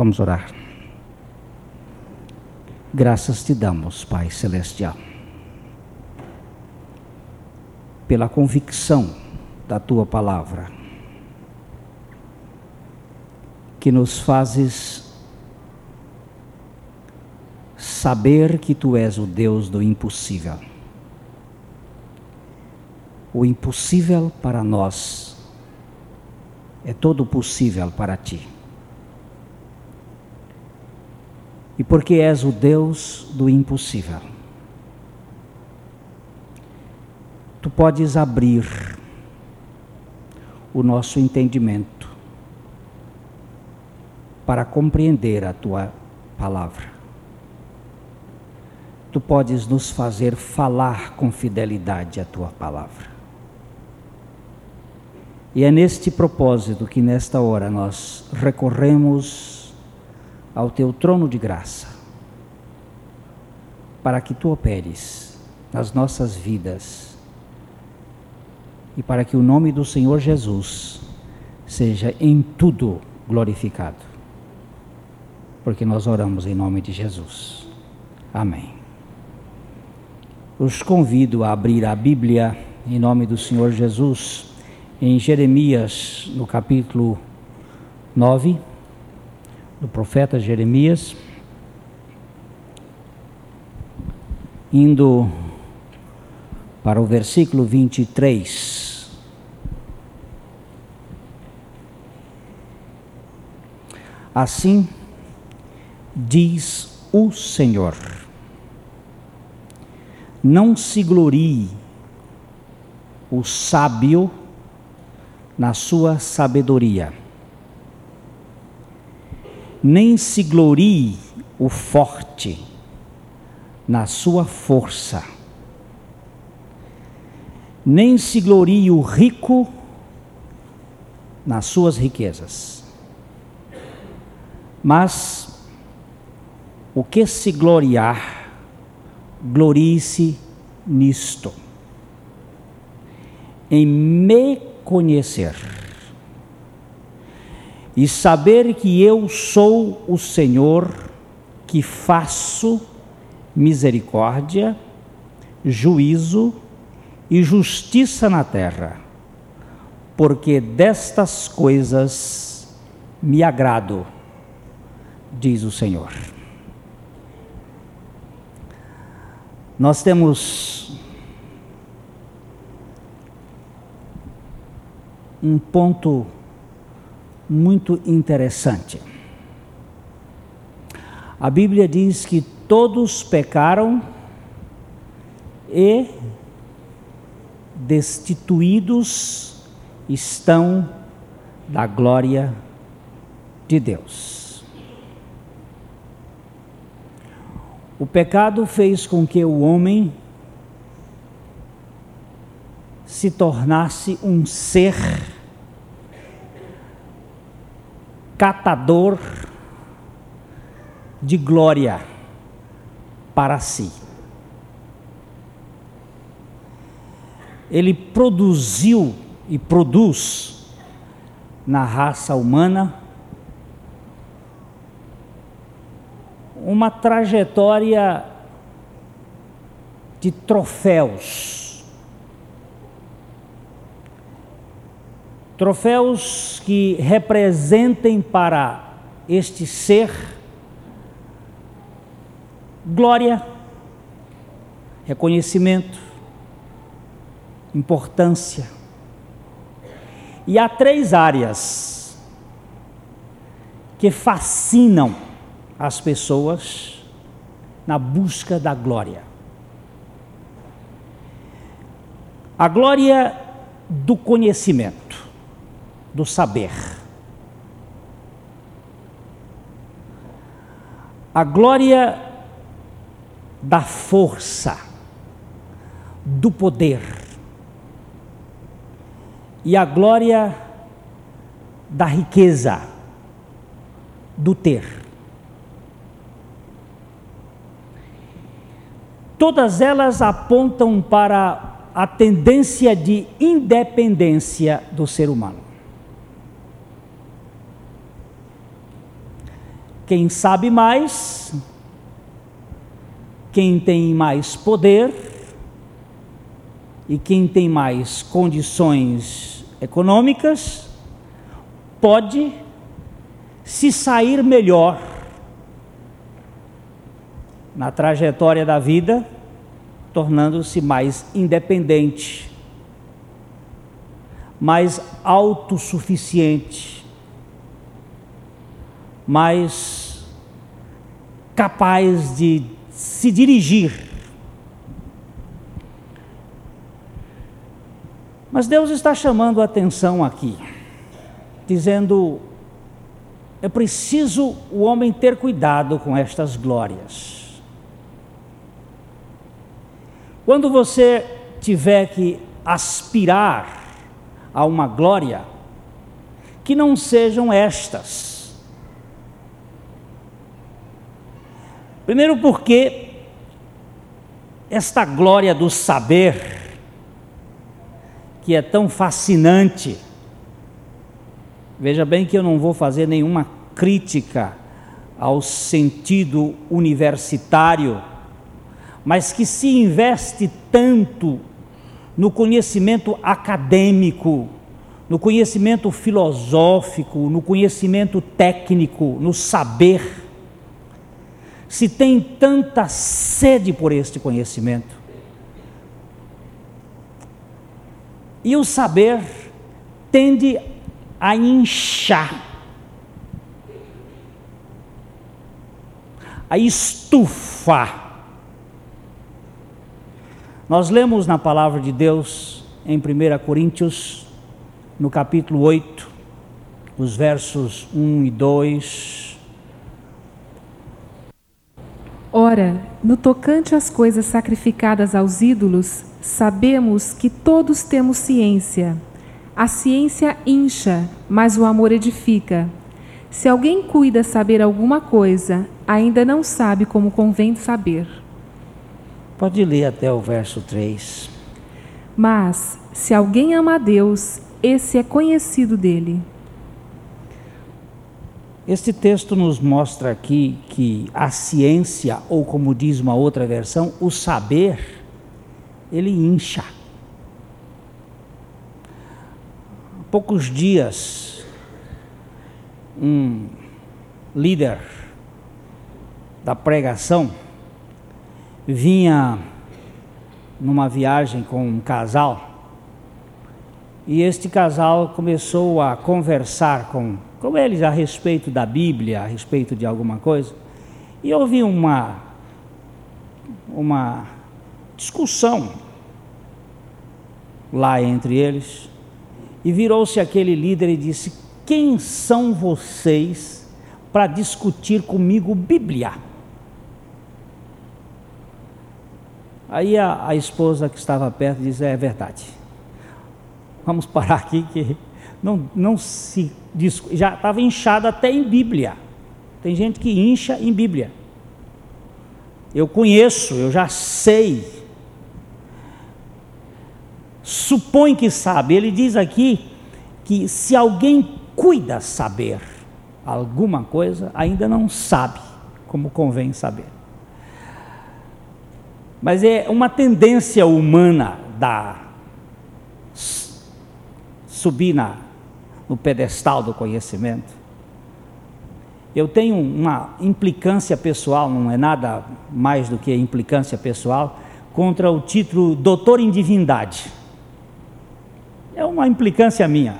Vamos orar. Graças te damos, Pai Celestial, pela convicção da tua palavra, que nos fazes saber que tu és o Deus do impossível. O impossível para nós é todo possível para ti. E porque és o Deus do impossível, tu podes abrir o nosso entendimento para compreender a tua palavra. Tu podes nos fazer falar com fidelidade a tua palavra. E é neste propósito que nesta hora nós recorremos ao teu trono de graça, para que tu operes nas nossas vidas e para que o nome do Senhor Jesus seja em tudo glorificado. Porque nós oramos em nome de Jesus. Amém. Os convido a abrir a Bíblia em nome do Senhor Jesus em Jeremias, no capítulo 9 do profeta Jeremias, indo para o versículo 23. Assim diz o Senhor: Não se glorie o sábio na sua sabedoria nem se glorie o forte na sua força, nem se glorie o rico nas suas riquezas. Mas o que se gloriar, glorie-se nisto, em me conhecer e saber que eu sou o Senhor que faço misericórdia, juízo e justiça na terra, porque destas coisas me agrado, diz o Senhor. Nós temos um ponto muito interessante. A Bíblia diz que todos pecaram e destituídos estão da glória de Deus. O pecado fez com que o homem se tornasse um ser catador de glória para si. Ele produziu e produz na raça humana uma trajetória de troféus Troféus que representem para este ser glória, reconhecimento, importância. E há três áreas que fascinam as pessoas na busca da glória. A glória do conhecimento do saber. A glória da força, do poder, e a glória da riqueza, do ter. Todas elas apontam para a tendência de independência do ser humano. Quem sabe mais, quem tem mais poder e quem tem mais condições econômicas pode se sair melhor na trajetória da vida, tornando-se mais independente, mais autossuficiente, mais capaz de se dirigir. Mas Deus está chamando a atenção aqui, dizendo: é preciso o homem ter cuidado com estas glórias. Quando você tiver que aspirar a uma glória, que não sejam estas Primeiro, porque esta glória do saber, que é tão fascinante, veja bem que eu não vou fazer nenhuma crítica ao sentido universitário, mas que se investe tanto no conhecimento acadêmico, no conhecimento filosófico, no conhecimento técnico, no saber se tem tanta sede por este conhecimento. E o saber tende a inchar, a estufar. Nós lemos na palavra de Deus em 1 Coríntios, no capítulo 8, os versos 1 e 2, Ora, no tocante às coisas sacrificadas aos ídolos, sabemos que todos temos ciência. A ciência incha, mas o amor edifica. Se alguém cuida saber alguma coisa, ainda não sabe como convém saber. Pode ler até o verso 3. Mas, se alguém ama a Deus, esse é conhecido dele. Este texto nos mostra aqui que a ciência, ou como diz uma outra versão, o saber, ele incha. Há poucos dias, um líder da pregação vinha numa viagem com um casal e este casal começou a conversar com com eles a respeito da Bíblia, a respeito de alguma coisa, e houve uma, uma discussão lá entre eles, e virou-se aquele líder e disse: Quem são vocês para discutir comigo Bíblia? Aí a, a esposa que estava perto disse: É verdade. Vamos parar aqui que não, não se já estava inchado até em Bíblia. Tem gente que incha em Bíblia. Eu conheço, eu já sei. Supõe que sabe. Ele diz aqui que se alguém cuida saber alguma coisa, ainda não sabe como convém saber. Mas é uma tendência humana da subir na no pedestal do conhecimento. Eu tenho uma implicância pessoal, não é nada mais do que implicância pessoal, contra o título Doutor em Divindade. É uma implicância minha.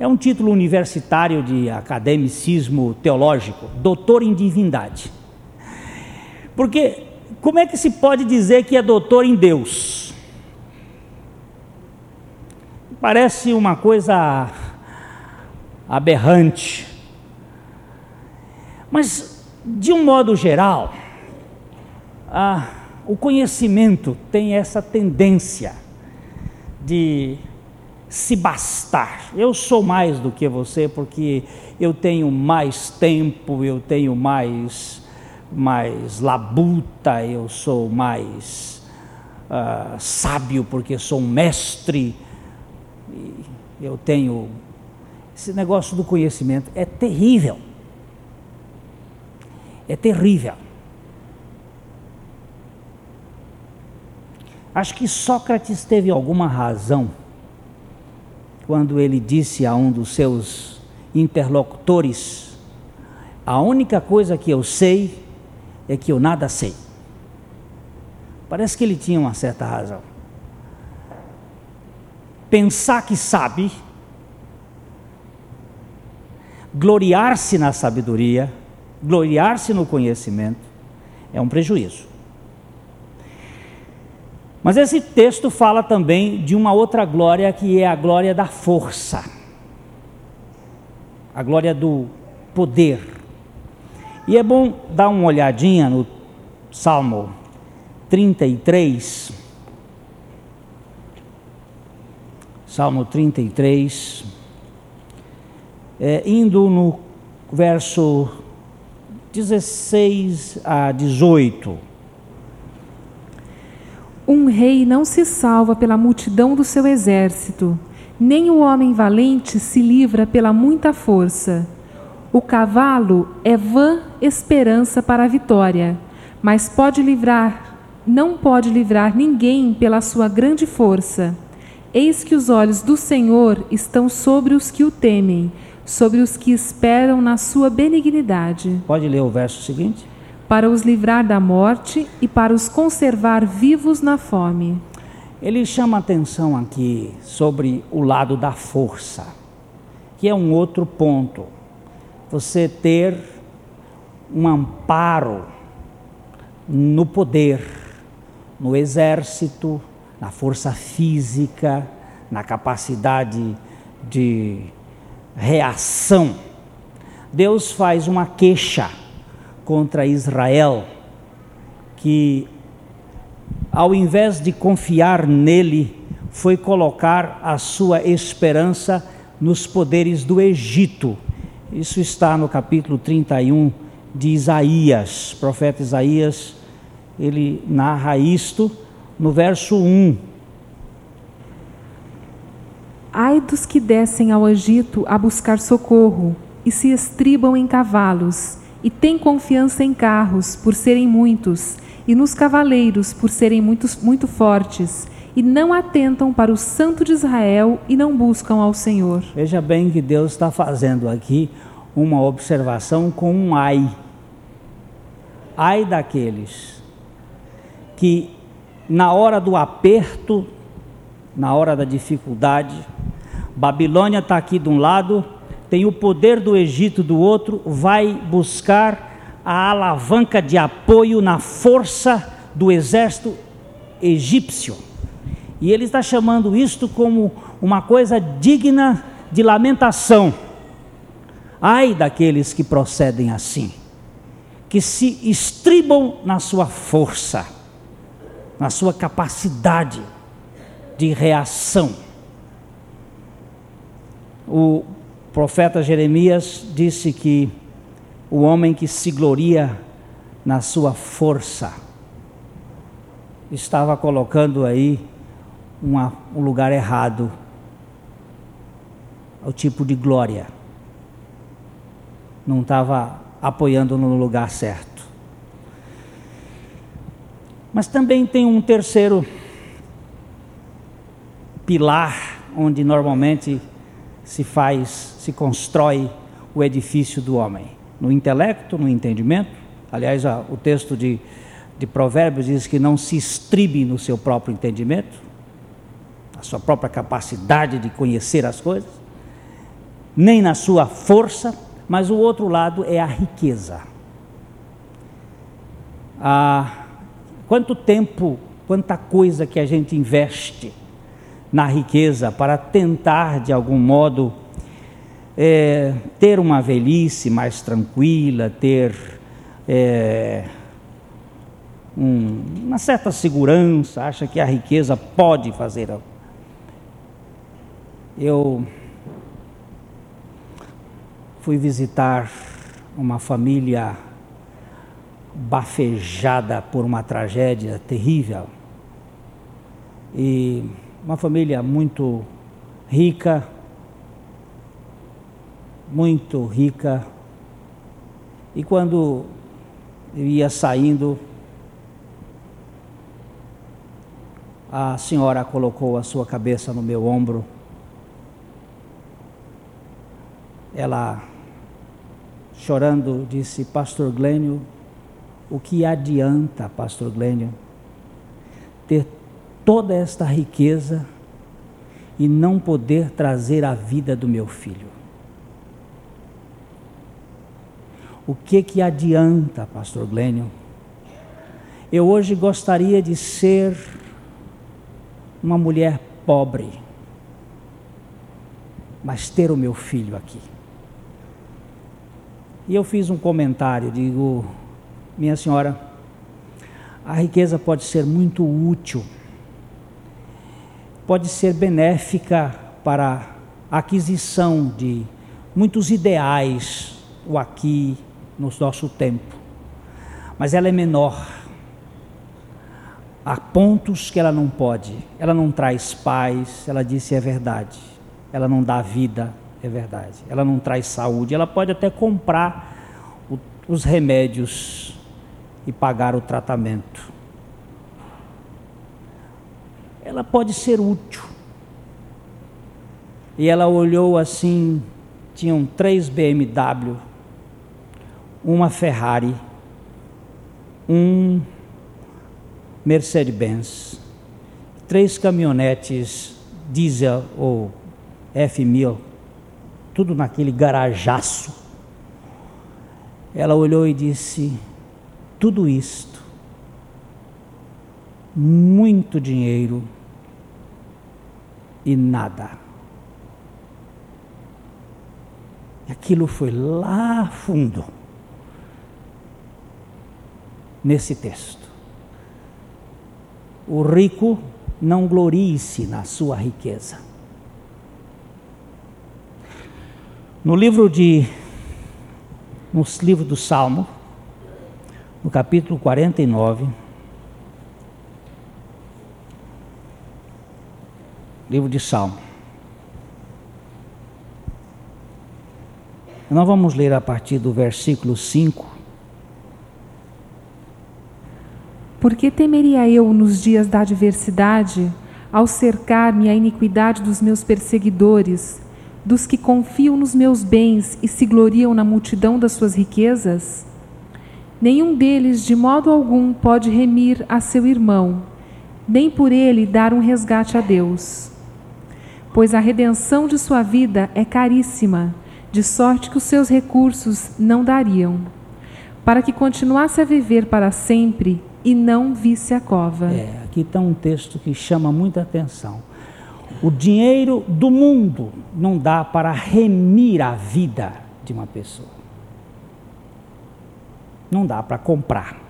É um título universitário de academicismo teológico, doutor em divindade. Porque como é que se pode dizer que é doutor em Deus? Parece uma coisa aberrante. Mas, de um modo geral, ah, o conhecimento tem essa tendência de se bastar. Eu sou mais do que você porque eu tenho mais tempo, eu tenho mais, mais labuta, eu sou mais uh, sábio porque sou um mestre, eu tenho esse negócio do conhecimento é terrível. é terrível. Acho que Sócrates teve alguma razão quando ele disse a um dos seus interlocutores: A única coisa que eu sei é que eu nada sei. Parece que ele tinha uma certa razão. Pensar que sabe, gloriar-se na sabedoria, gloriar-se no conhecimento, é um prejuízo. Mas esse texto fala também de uma outra glória que é a glória da força, a glória do poder. E é bom dar uma olhadinha no Salmo 33. Salmo 33, é, indo no verso 16 a 18. Um rei não se salva pela multidão do seu exército, nem o homem valente se livra pela muita força. O cavalo é vã esperança para a vitória, mas pode livrar, não pode livrar ninguém pela sua grande força. Eis que os olhos do Senhor estão sobre os que o temem, sobre os que esperam na sua benignidade. Pode ler o verso seguinte? Para os livrar da morte e para os conservar vivos na fome. Ele chama atenção aqui sobre o lado da força, que é um outro ponto você ter um amparo no poder, no exército, na força física, na capacidade de reação. Deus faz uma queixa contra Israel, que ao invés de confiar nele, foi colocar a sua esperança nos poderes do Egito isso está no capítulo 31 de Isaías. Profeta Isaías, ele narra isto no verso 1. Ai dos que descem ao Egito a buscar socorro e se estribam em cavalos, e têm confiança em carros, por serem muitos, e nos cavaleiros, por serem muitos, muito fortes, e não atentam para o Santo de Israel e não buscam ao Senhor. Veja bem que Deus está fazendo aqui uma observação com um ai. Ai daqueles que, na hora do aperto, na hora da dificuldade, Babilônia está aqui de um lado, tem o poder do Egito do outro, vai buscar a alavanca de apoio na força do exército egípcio. E ele está chamando isto como uma coisa digna de lamentação. Ai daqueles que procedem assim, que se estribam na sua força, na sua capacidade de reação. O profeta Jeremias disse que o homem que se gloria na sua força estava colocando aí uma, um lugar errado o tipo de glória. Não estava apoiando no lugar certo. Mas também tem um terceiro pilar onde normalmente se faz, se constrói o edifício do homem, no intelecto, no entendimento. Aliás, o texto de, de Provérbios diz que não se estribe no seu próprio entendimento, a sua própria capacidade de conhecer as coisas, nem na sua força, mas o outro lado é a riqueza. Ah, quanto tempo, quanta coisa que a gente investe na riqueza para tentar, de algum modo, é, ter uma velhice mais tranquila, ter é, um, uma certa segurança, acha que a riqueza pode fazer algo. Eu fui visitar uma família bafejada por uma tragédia terrível. E uma família muito rica, muito rica. E quando eu ia saindo, a senhora colocou a sua cabeça no meu ombro. Ela, chorando, disse: Pastor Glênio, o que adianta, Pastor Glênio, ter toda esta riqueza e não poder trazer a vida do meu filho? O que que adianta, pastor Glênio? Eu hoje gostaria de ser uma mulher pobre, mas ter o meu filho aqui. E eu fiz um comentário, digo, minha senhora, a riqueza pode ser muito útil, pode ser benéfica para a aquisição de muitos ideais, o aqui, no nosso tempo, mas ela é menor. Há pontos que ela não pode. Ela não traz paz, ela disse é verdade. Ela não dá vida, é verdade. Ela não traz saúde. Ela pode até comprar o, os remédios e pagar o tratamento. Ela pode ser útil. E ela olhou assim, tinham três BMW uma Ferrari, um Mercedes-Benz, três caminhonetes diesel ou F1000, tudo naquele garajaço. Ela olhou e disse: tudo isto, muito dinheiro e nada. Aquilo foi lá fundo nesse texto. O rico não glorie-se na sua riqueza. No livro de no livro do Salmo, no capítulo 49, livro de Salmo. Nós vamos ler a partir do versículo 5 Por que temeria eu nos dias da adversidade, ao cercar-me a iniquidade dos meus perseguidores, dos que confiam nos meus bens e se gloriam na multidão das suas riquezas? Nenhum deles, de modo algum, pode remir a seu irmão, nem por ele dar um resgate a Deus. Pois a redenção de sua vida é caríssima, de sorte que os seus recursos não dariam. Para que continuasse a viver para sempre, e não visse a cova. É, aqui está um texto que chama muita atenção. O dinheiro do mundo não dá para remir a vida de uma pessoa. Não dá para comprar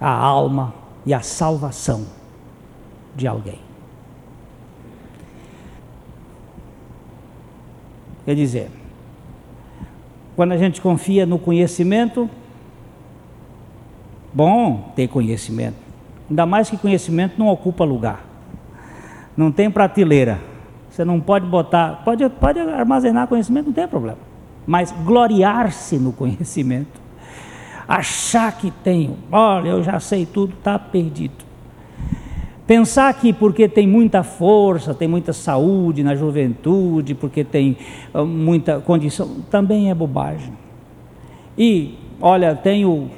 a alma e a salvação de alguém. Quer dizer, quando a gente confia no conhecimento, Bom ter conhecimento. Ainda mais que conhecimento não ocupa lugar. Não tem prateleira. Você não pode botar, pode, pode armazenar conhecimento, não tem problema. Mas gloriar-se no conhecimento, achar que tenho, olha, eu já sei tudo, está perdido. Pensar que porque tem muita força, tem muita saúde na juventude, porque tem ah, muita condição, também é bobagem. E, olha, tenho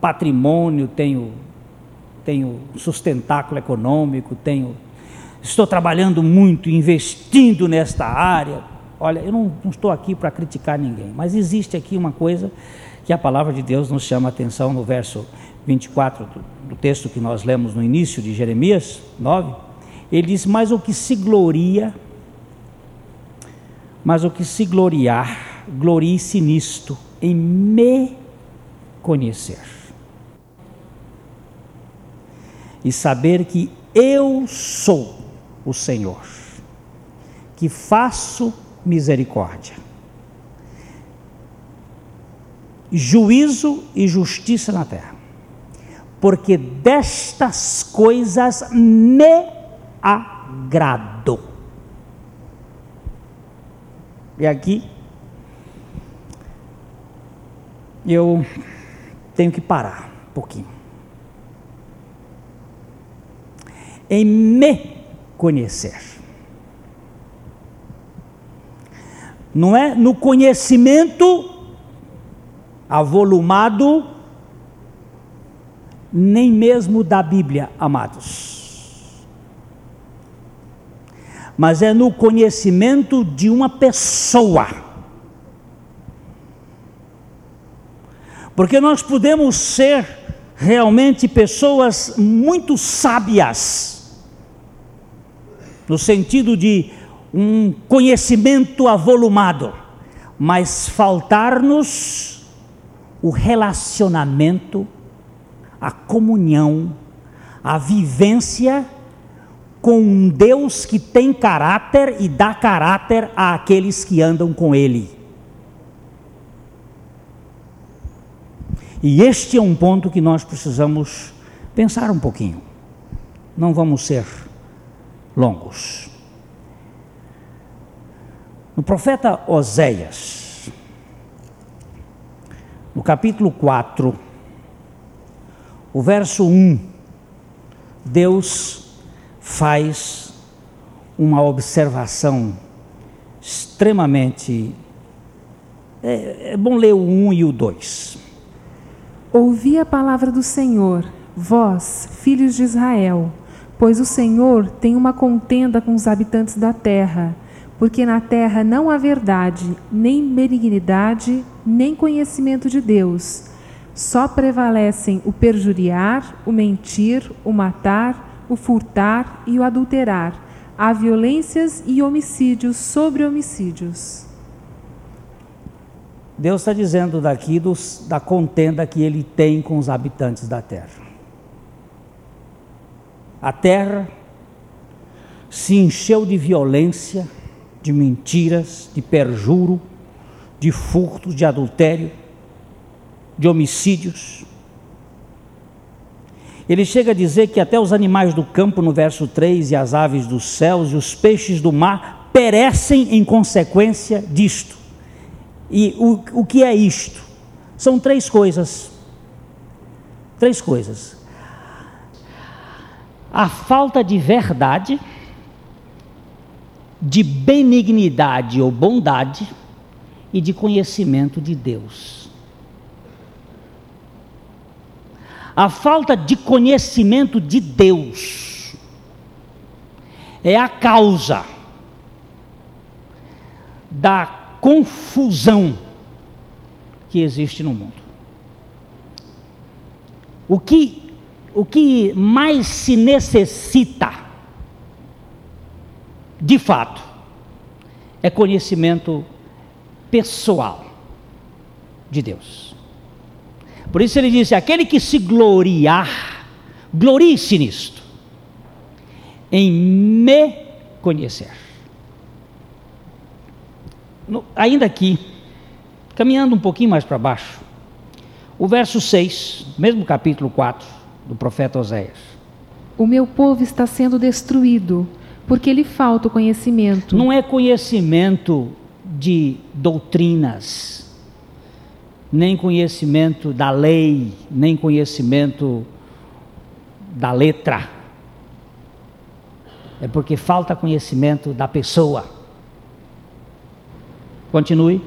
patrimônio, tenho, tenho sustentáculo econômico, tenho, estou trabalhando muito, investindo nesta área. Olha, eu não, não estou aqui para criticar ninguém, mas existe aqui uma coisa que a palavra de Deus nos chama a atenção no verso 24 do, do texto que nós lemos no início de Jeremias 9. Ele diz: Mas o que se gloria, mas o que se gloriar, glorie-se nisto, em me conhecer e saber que eu sou o Senhor, que faço misericórdia, juízo e justiça na terra, porque destas coisas me agrado. E aqui eu tenho que parar um pouquinho. Em me conhecer. Não é no conhecimento avolumado, nem mesmo da Bíblia, amados. Mas é no conhecimento de uma pessoa. Porque nós podemos ser realmente pessoas muito sábias, no sentido de um conhecimento avolumado, mas faltar-nos o relacionamento, a comunhão, a vivência com um Deus que tem caráter e dá caráter àqueles que andam com Ele. E este é um ponto que nós precisamos pensar um pouquinho. Não vamos ser longos. No profeta Oséias, no capítulo 4, o verso 1, Deus faz uma observação extremamente. É, é bom ler o 1 e o 2. Ouvi a palavra do Senhor, vós, filhos de Israel, pois o Senhor tem uma contenda com os habitantes da terra porque na terra não há verdade, nem benignidade, nem conhecimento de Deus. Só prevalecem o perjuriar, o mentir, o matar, o furtar e o adulterar. Há violências e homicídios sobre homicídios. Deus está dizendo daqui dos, da contenda que ele tem com os habitantes da terra. A terra se encheu de violência, de mentiras, de perjuro, de furto, de adultério, de homicídios. Ele chega a dizer que até os animais do campo, no verso 3, e as aves dos céus e os peixes do mar perecem em consequência disto. E o, o que é isto? São três coisas. Três coisas. A falta de verdade de benignidade ou bondade e de conhecimento de Deus. A falta de conhecimento de Deus é a causa da confusão que existe no mundo. O que, o que mais se necessita de fato, é conhecimento pessoal de Deus. Por isso ele disse: aquele que se gloriar, glorie-se nisto, em me conhecer. No, ainda aqui, caminhando um pouquinho mais para baixo, o verso 6, mesmo capítulo 4 do profeta Oséias. O meu povo está sendo destruído porque lhe falta o conhecimento. Não é conhecimento de doutrinas, nem conhecimento da lei, nem conhecimento da letra. É porque falta conhecimento da pessoa. Continue.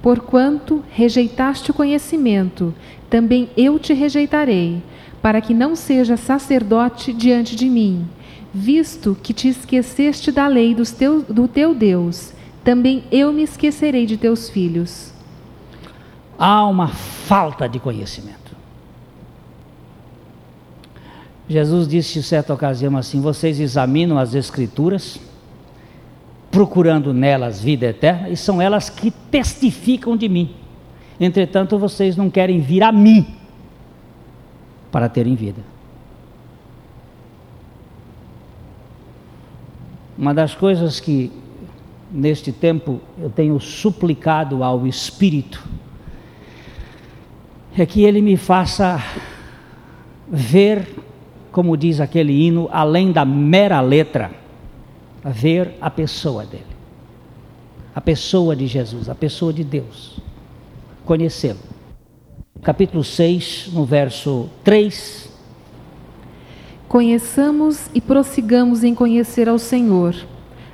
Porquanto rejeitaste o conhecimento, também eu te rejeitarei, para que não seja sacerdote diante de mim visto que te esqueceste da lei do teu Deus, também eu me esquecerei de teus filhos. Há uma falta de conhecimento. Jesus disse em certa ocasião assim: Vocês examinam as Escrituras, procurando nelas vida eterna, e são elas que testificam de mim. Entretanto, vocês não querem vir a mim para terem vida. Uma das coisas que neste tempo eu tenho suplicado ao Espírito é que ele me faça ver, como diz aquele hino, além da mera letra, ver a pessoa dele, a pessoa de Jesus, a pessoa de Deus, conhecê-lo. capítulo 6, no verso 3. Conheçamos e prossigamos em conhecer ao Senhor.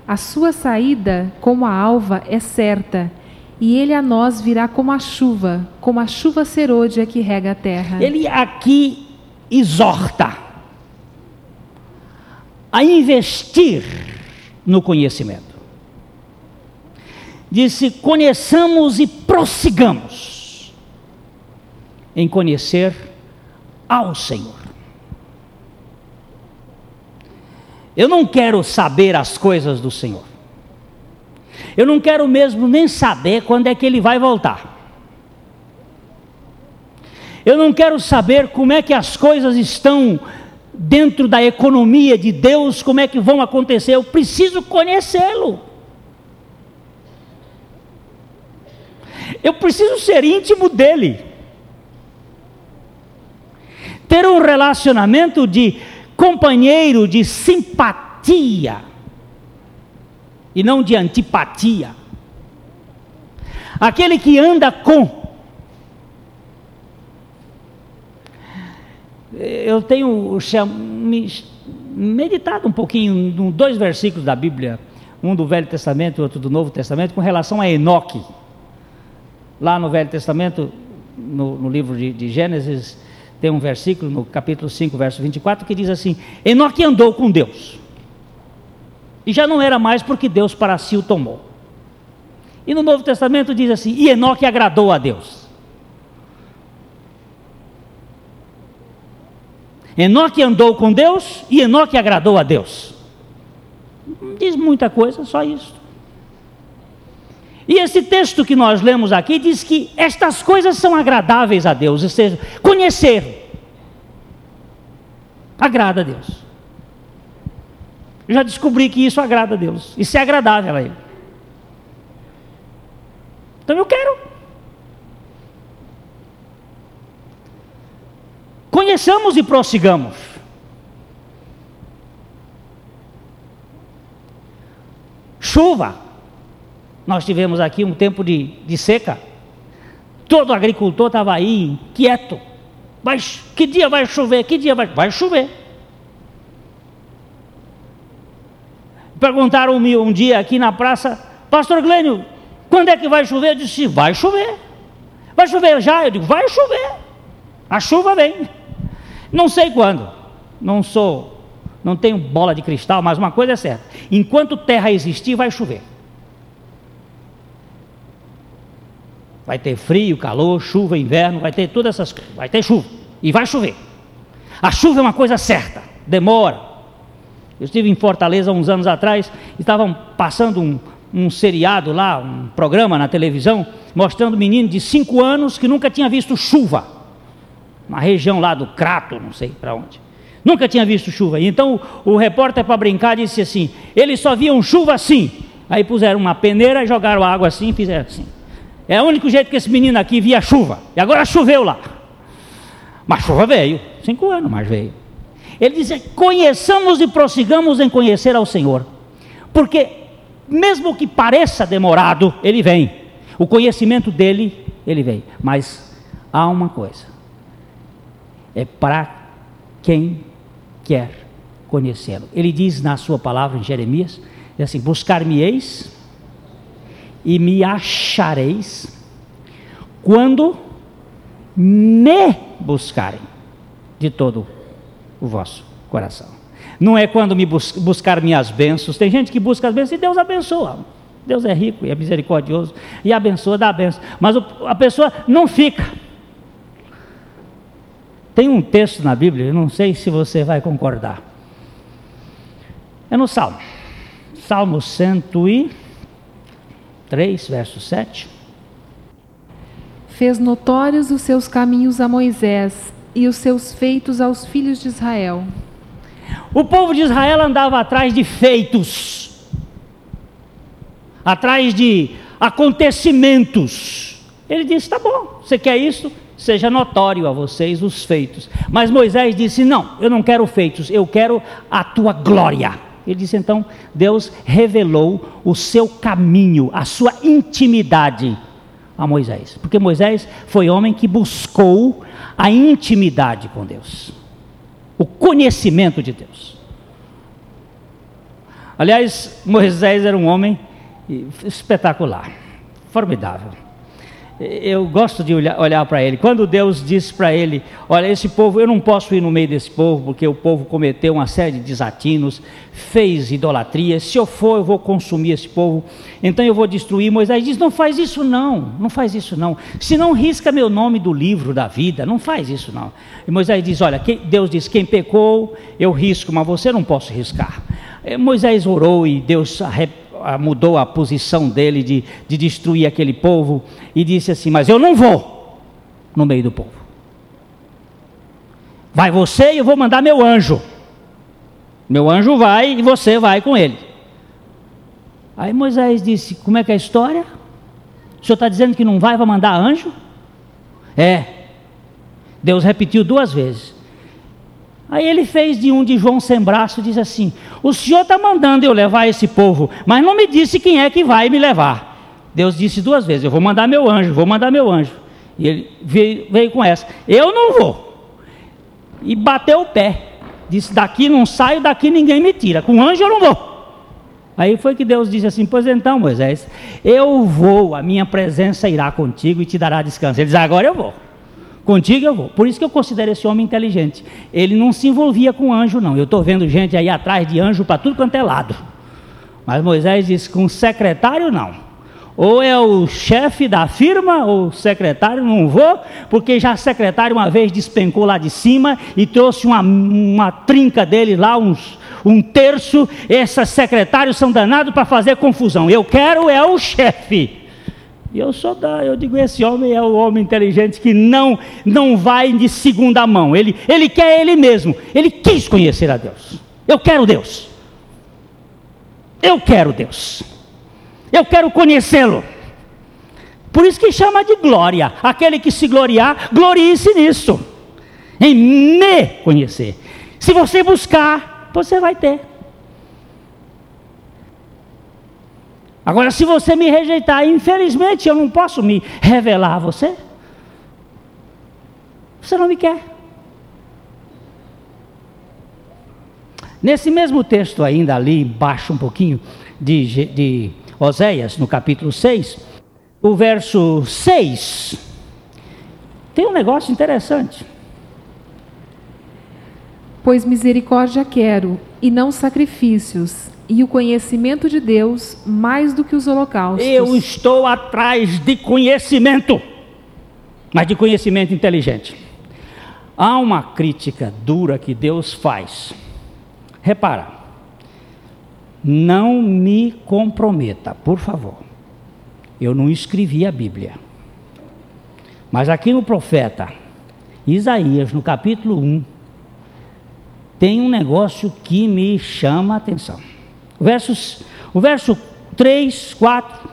A sua saída, como a alva, é certa, e ele a nós virá como a chuva, como a chuva serôdia que rega a terra. Ele aqui exorta a investir no conhecimento. Disse: conheçamos e prossigamos em conhecer ao Senhor. Eu não quero saber as coisas do Senhor. Eu não quero mesmo nem saber quando é que ele vai voltar. Eu não quero saber como é que as coisas estão dentro da economia de Deus, como é que vão acontecer. Eu preciso conhecê-lo. Eu preciso ser íntimo dele. Ter um relacionamento de companheiro, de simpatia e não de antipatia. Aquele que anda com. Eu tenho meditado um pouquinho em dois versículos da Bíblia, um do Velho Testamento e outro do Novo Testamento, com relação a Enoque. Lá no Velho Testamento, no, no livro de, de Gênesis, tem um versículo no capítulo 5, verso 24, que diz assim: Enoque andou com Deus. E já não era mais porque Deus para si o tomou. E no Novo Testamento diz assim: E Enoque agradou a Deus. Enoque andou com Deus e Enoque agradou a Deus. Não diz muita coisa, só isso. E esse texto que nós lemos aqui diz que estas coisas são agradáveis a Deus, ou seja, conhecer agrada a Deus. Já descobri que isso agrada a Deus, isso é agradável a Ele. Então eu quero. Conheçamos e prossigamos. Chuva. Nós tivemos aqui um tempo de, de seca. Todo agricultor estava aí, quieto. Mas que dia vai chover? Que dia vai? Vai chover. Perguntaram-me um dia aqui na praça, Pastor Glênio, quando é que vai chover? Eu disse, vai chover. Vai chover já? Eu digo, vai chover. A chuva vem. Não sei quando. Não sou, não tenho bola de cristal, mas uma coisa é certa: enquanto terra existir, vai chover. Vai ter frio, calor, chuva, inverno, vai ter todas essas coisas. Vai ter chuva. E vai chover. A chuva é uma coisa certa, demora. Eu estive em Fortaleza uns anos atrás, estavam passando um, um seriado lá, um programa na televisão, mostrando um menino de 5 anos que nunca tinha visto chuva. Uma região lá do Crato, não sei para onde. Nunca tinha visto chuva. Então o, o repórter, para brincar, disse assim: eles só viam chuva assim. Aí puseram uma peneira, jogaram água assim e fizeram assim. É o único jeito que esse menino aqui via chuva. E agora choveu lá. Mas chuva veio. Cinco anos, mas veio. Ele diz: conheçamos e prossigamos em conhecer ao Senhor. Porque, mesmo que pareça demorado, ele vem. O conhecimento dele, ele vem. Mas há uma coisa: é para quem quer conhecê-lo. Ele diz na sua palavra em Jeremias: assim, buscar-me-eis e me achareis quando me buscarem de todo o vosso coração. Não é quando me bus buscar minhas bênçãos. Tem gente que busca as bênçãos e Deus abençoa. Deus é rico e é misericordioso e abençoa, dá a benção. Mas o, a pessoa não fica. Tem um texto na Bíblia, eu não sei se você vai concordar. É no Salmo. Salmo 100 e 3, verso 7. Fez notórios os seus caminhos a Moisés e os seus feitos aos filhos de Israel. O povo de Israel andava atrás de feitos, atrás de acontecimentos. Ele disse: tá bom, você quer isso? Seja notório a vocês os feitos. Mas Moisés disse: não, eu não quero feitos, eu quero a tua glória. Ele disse então: Deus revelou o seu caminho, a sua intimidade a Moisés, porque Moisés foi homem que buscou a intimidade com Deus, o conhecimento de Deus. Aliás, Moisés era um homem espetacular, formidável eu gosto de olhar, olhar para ele. Quando Deus disse para ele: Olha, esse povo, eu não posso ir no meio desse povo, porque o povo cometeu uma série de desatinos, fez idolatria. Se eu for, eu vou consumir esse povo, então eu vou destruir. Moisés diz: Não faz isso, não, não faz isso, não. Se não risca meu nome do livro da vida, não faz isso, não. E Moisés diz: Olha, quem, Deus diz: Quem pecou, eu risco, mas você não posso riscar. Moisés orou e Deus arrependeu mudou a posição dele de, de destruir aquele povo e disse assim: Mas eu não vou no meio do povo. Vai você e eu vou mandar meu anjo. Meu anjo vai e você vai com ele. Aí Moisés disse: Como é que é a história? O senhor está dizendo que não vai, vai mandar anjo? É. Deus repetiu duas vezes. Aí ele fez de um de João sem braço e disse assim: O senhor está mandando eu levar esse povo, mas não me disse quem é que vai me levar. Deus disse duas vezes: Eu vou mandar meu anjo, vou mandar meu anjo. E ele veio, veio com essa: Eu não vou. E bateu o pé. Disse: Daqui não saio, daqui ninguém me tira. Com anjo eu não vou. Aí foi que Deus disse assim: Pois então, Moisés, eu vou, a minha presença irá contigo e te dará descanso. Ele diz: Agora eu vou. Contigo eu vou. Por isso que eu considero esse homem inteligente. Ele não se envolvia com anjo, não. Eu estou vendo gente aí atrás de anjo para tudo quanto é lado. Mas Moisés disse: com secretário, não. Ou é o chefe da firma, ou secretário, não vou, porque já secretário uma vez despencou lá de cima e trouxe uma, uma trinca dele lá, uns, um terço. Esses secretários são danados para fazer confusão. Eu quero é o chefe. E eu sou da, eu digo, esse homem é o homem inteligente que não não vai de segunda mão. Ele, ele quer ele mesmo. Ele quis conhecer a Deus. Eu quero Deus. Eu quero Deus. Eu quero conhecê-lo. Por isso que chama de glória. Aquele que se gloriar, glorie-se nisso. Em me conhecer. Se você buscar, você vai ter. Agora, se você me rejeitar, infelizmente eu não posso me revelar a você. Você não me quer. Nesse mesmo texto, ainda ali embaixo, um pouquinho, de, de Oséias, no capítulo 6, o verso 6, tem um negócio interessante. Pois misericórdia quero, e não sacrifícios, e o conhecimento de Deus mais do que os holocaustos. Eu estou atrás de conhecimento, mas de conhecimento inteligente. Há uma crítica dura que Deus faz. Repara, não me comprometa, por favor. Eu não escrevi a Bíblia. Mas aqui no profeta Isaías, no capítulo 1, tem um negócio que me chama a atenção. Versos, o verso 3, 4.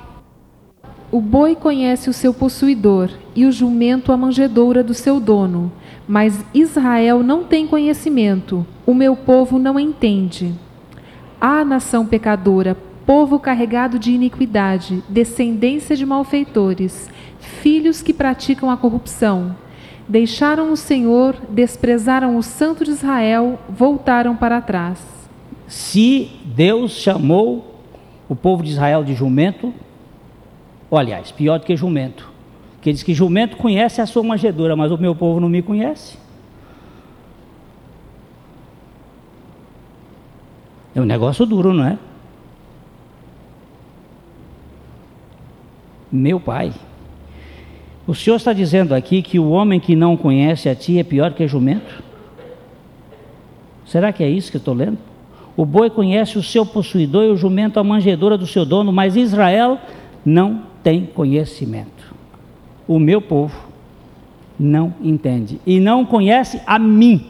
O boi conhece o seu possuidor e o jumento a manjedoura do seu dono, mas Israel não tem conhecimento, o meu povo não entende. Ah, nação pecadora, povo carregado de iniquidade, descendência de malfeitores, filhos que praticam a corrupção. Deixaram o Senhor, desprezaram o Santo de Israel, voltaram para trás se Deus chamou o povo de Israel de jumento, ou aliás, pior do que jumento, que diz que jumento conhece a sua manjedoura, mas o meu povo não me conhece. É um negócio duro, não é? Meu pai, o Senhor está dizendo aqui que o homem que não conhece a ti é pior que jumento? Será que é isso que eu estou lendo? O boi conhece o seu possuidor e o jumento a manjedoura do seu dono, mas Israel não tem conhecimento. O meu povo não entende e não conhece a mim.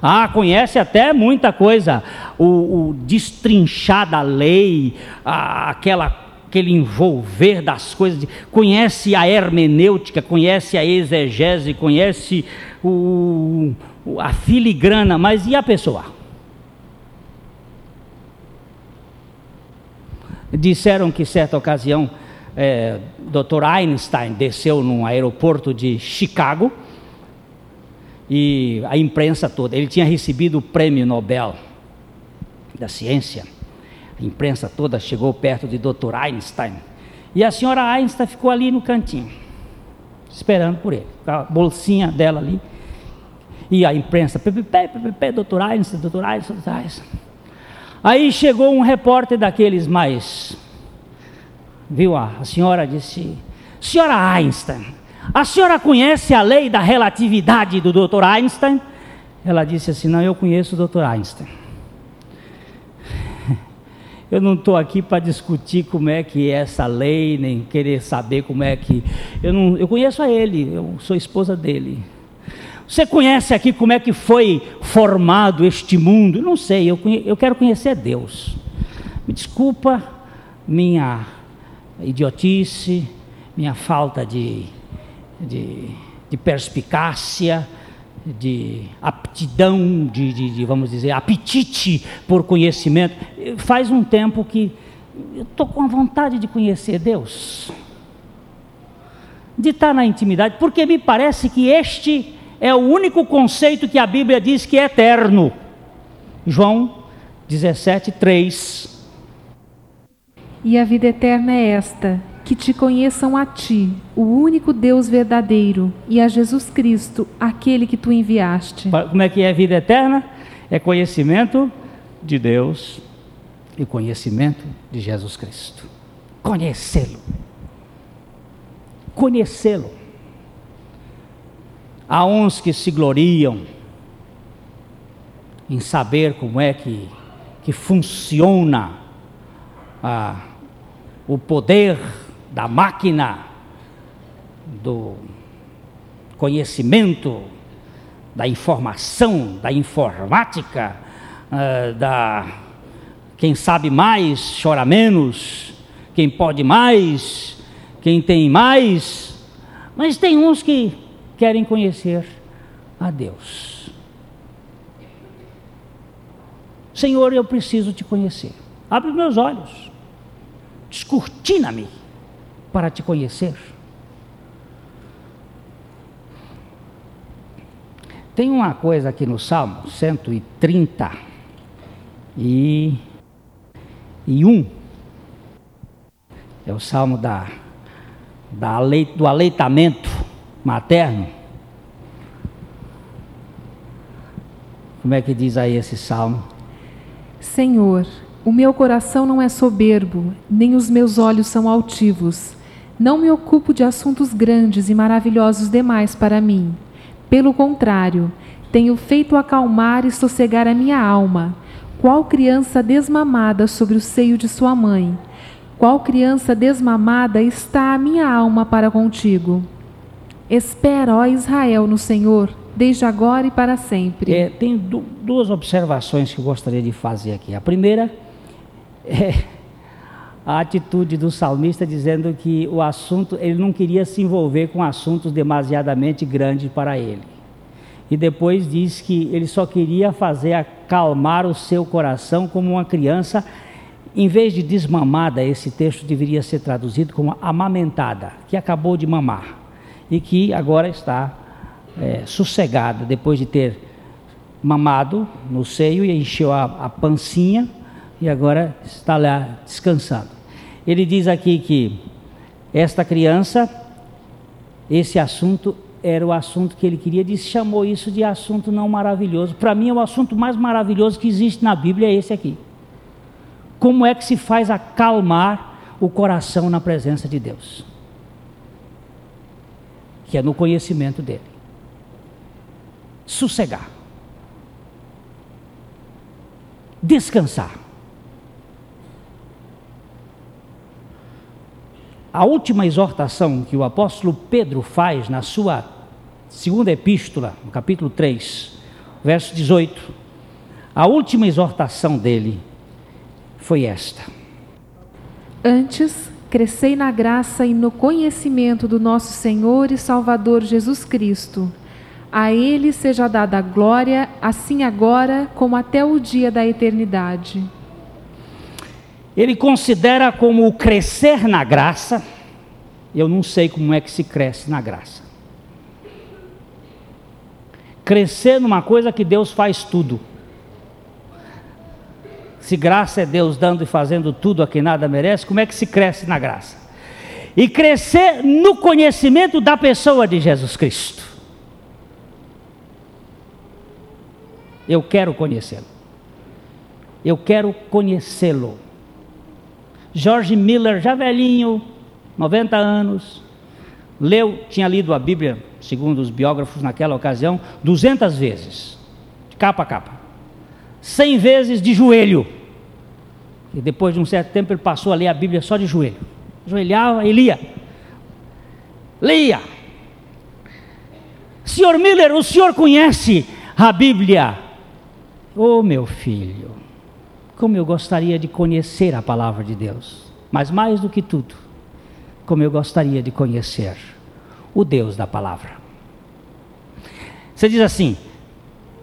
Ah, conhece até muita coisa, o, o destrinchar da lei, a, aquela aquele envolver das coisas, conhece a hermenêutica, conhece a exegese, conhece o, a filigrana, mas e a pessoa? Disseram que certa ocasião é, Dr. Einstein desceu num aeroporto de Chicago e a imprensa toda, ele tinha recebido o prêmio Nobel da ciência, a imprensa toda chegou perto de Dr. Einstein e a senhora Einstein ficou ali no cantinho, esperando por ele, a bolsinha dela ali. E a imprensa, doutor Einstein, doutor Einstein, doutor Einstein. Aí chegou um repórter daqueles mais viu a, a senhora disse: Senhora Einstein, a senhora conhece a lei da relatividade do Dr. Einstein? Ela disse assim: Não, eu conheço o Dr. Einstein. Eu não estou aqui para discutir como é que é essa lei, nem querer saber como é que. Eu, não, eu conheço a ele, eu sou esposa dele. Você conhece aqui como é que foi formado este mundo? Não sei, eu, eu quero conhecer Deus. Me desculpa minha idiotice, minha falta de, de, de perspicácia, de aptidão, de, de, de, vamos dizer, apetite por conhecimento. Faz um tempo que eu estou com a vontade de conhecer Deus, de estar na intimidade, porque me parece que este é o único conceito que a Bíblia diz que é eterno. João 17, 3. E a vida eterna é esta: que te conheçam a ti, o único Deus verdadeiro, e a Jesus Cristo, aquele que tu enviaste. Como é que é a vida eterna? É conhecimento de Deus e conhecimento de Jesus Cristo. Conhecê-lo. Conhecê-lo. Há uns que se gloriam em saber como é que, que funciona a o poder da máquina, do conhecimento, da informação, da informática, uh, da quem sabe mais chora menos, quem pode mais, quem tem mais, mas tem uns que querem conhecer a Deus. Senhor, eu preciso te conhecer. Abre os meus olhos descortina-me para te conhecer. Tem uma coisa aqui no Salmo 130 e, e um. É o salmo da, da do aleitamento materno. Como é que diz aí esse salmo? Senhor, o meu coração não é soberbo, nem os meus olhos são altivos. Não me ocupo de assuntos grandes e maravilhosos demais para mim. Pelo contrário, tenho feito acalmar e sossegar a minha alma, qual criança desmamada sobre o seio de sua mãe. Qual criança desmamada está a minha alma para contigo. Espera, ó Israel, no Senhor, desde agora e para sempre. É, tem duas observações que eu gostaria de fazer aqui. A primeira é, a atitude do salmista dizendo que o assunto, ele não queria se envolver com assuntos demasiadamente grandes para ele. E depois diz que ele só queria fazer acalmar o seu coração como uma criança, em vez de desmamada, esse texto deveria ser traduzido como amamentada, que acabou de mamar e que agora está é, sossegada depois de ter mamado no seio e encheu a, a pancinha e agora está lá descansando. Ele diz aqui que esta criança, esse assunto era o assunto que ele queria, disse, chamou isso de assunto não maravilhoso. Para mim, é o assunto mais maravilhoso que existe na Bíblia é esse aqui. Como é que se faz acalmar o coração na presença de Deus? Que é no conhecimento dele. Sossegar. Descansar. A última exortação que o apóstolo Pedro faz na sua segunda epístola, no capítulo 3, verso 18, a última exortação dele foi esta: Antes, crescei na graça e no conhecimento do nosso Senhor e Salvador Jesus Cristo. A Ele seja dada a glória, assim agora como até o dia da eternidade ele considera como o crescer na graça eu não sei como é que se cresce na graça. Crescer numa coisa que Deus faz tudo. Se graça é Deus dando e fazendo tudo a quem nada merece, como é que se cresce na graça? E crescer no conhecimento da pessoa de Jesus Cristo. Eu quero conhecê-lo. Eu quero conhecê-lo. George Miller, já velhinho, 90 anos, leu, tinha lido a Bíblia, segundo os biógrafos naquela ocasião, 200 vezes, de capa a capa. 100 vezes de joelho. E depois de um certo tempo ele passou a ler a Bíblia só de joelho. Joelhava e lia. Lia. Senhor Miller, o senhor conhece a Bíblia? Oh, meu filho, como eu gostaria de conhecer a palavra de Deus. Mas mais do que tudo, como eu gostaria de conhecer o Deus da palavra. Você diz assim: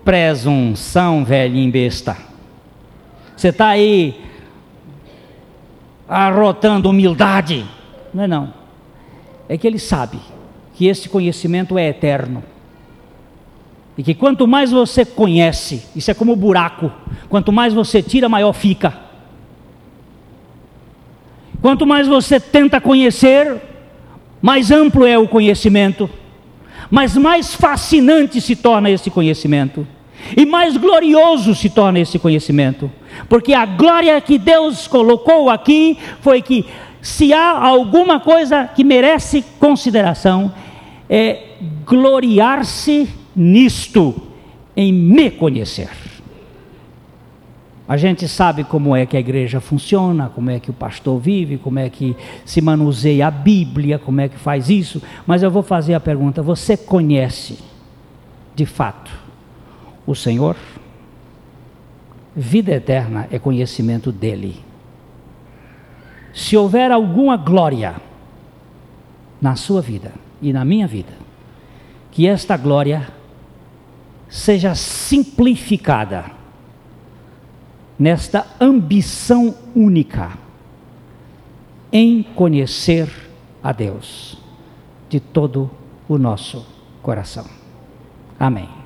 presunção, velhinho besta. Você está aí arrotando humildade. Não é não. É que ele sabe que esse conhecimento é eterno. E que quanto mais você conhece, isso é como buraco, quanto mais você tira, maior fica. Quanto mais você tenta conhecer, mais amplo é o conhecimento, mas mais fascinante se torna esse conhecimento, e mais glorioso se torna esse conhecimento, porque a glória que Deus colocou aqui foi que, se há alguma coisa que merece consideração, é gloriar-se nisto, em me conhecer. A gente sabe como é que a igreja funciona, como é que o pastor vive, como é que se manuseia a Bíblia, como é que faz isso, mas eu vou fazer a pergunta: você conhece de fato o Senhor? Vida eterna é conhecimento dele. Se houver alguma glória na sua vida e na minha vida, que esta glória seja simplificada nesta ambição única em conhecer a Deus de todo o nosso coração. Amém.